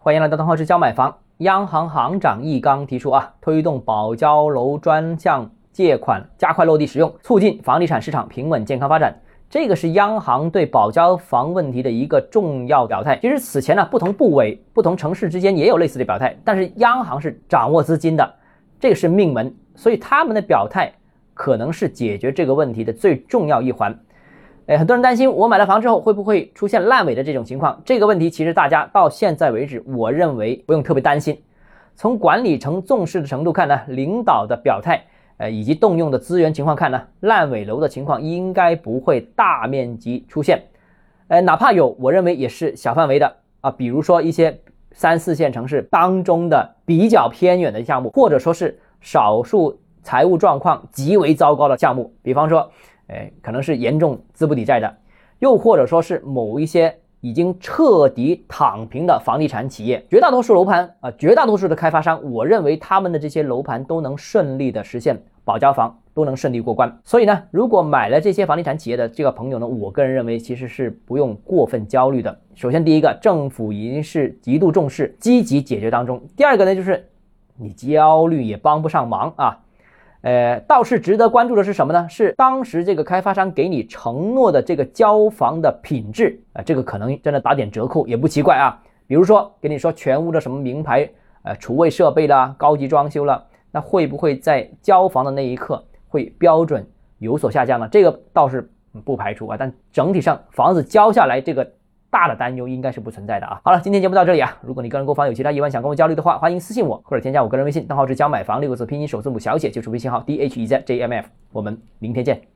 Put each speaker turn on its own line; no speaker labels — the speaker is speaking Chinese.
欢迎来到东浩之交买房。央行行长易纲提出啊，推动保交楼专项借款加快落地使用，促进房地产市场平稳健康发展。这个是央行对保交房问题的一个重要表态。其实此前呢，不同部委、不同城市之间也有类似的表态，但是央行是掌握资金的，这个是命门，所以他们的表态可能是解决这个问题的最重要一环。哎，很多人担心我买了房之后会不会出现烂尾的这种情况？这个问题其实大家到现在为止，我认为不用特别担心。从管理层重视的程度看呢，领导的表态，呃，以及动用的资源情况看呢，烂尾楼的情况应该不会大面积出现。呃，哪怕有，我认为也是小范围的啊，比如说一些三四线城市当中的比较偏远的项目，或者说是少数财务状况极为糟糕的项目，比方说。哎，可能是严重资不抵债的，又或者说是某一些已经彻底躺平的房地产企业，绝大多数楼盘啊，绝大多数的开发商，我认为他们的这些楼盘都能顺利的实现保交房，都能顺利过关。所以呢，如果买了这些房地产企业的这个朋友呢，我个人认为其实是不用过分焦虑的。首先，第一个，政府已经是极度重视，积极解决当中；第二个呢，就是你焦虑也帮不上忙啊。呃，倒是值得关注的是什么呢？是当时这个开发商给你承诺的这个交房的品质啊，这个可能真的打点折扣也不奇怪啊。比如说给你说全屋的什么名牌呃厨卫设备啦，高级装修了，那会不会在交房的那一刻会标准有所下降呢？这个倒是不排除啊，但整体上房子交下来这个。大的担忧应该是不存在的啊。好了，今天节目到这里啊。如果你个人购房有其他疑问想跟我交流的话，欢迎私信我或者添加我个人微信，账号是教买房六个字拼音首字母小写，就是微信号 d h e z j m f。我们明天见。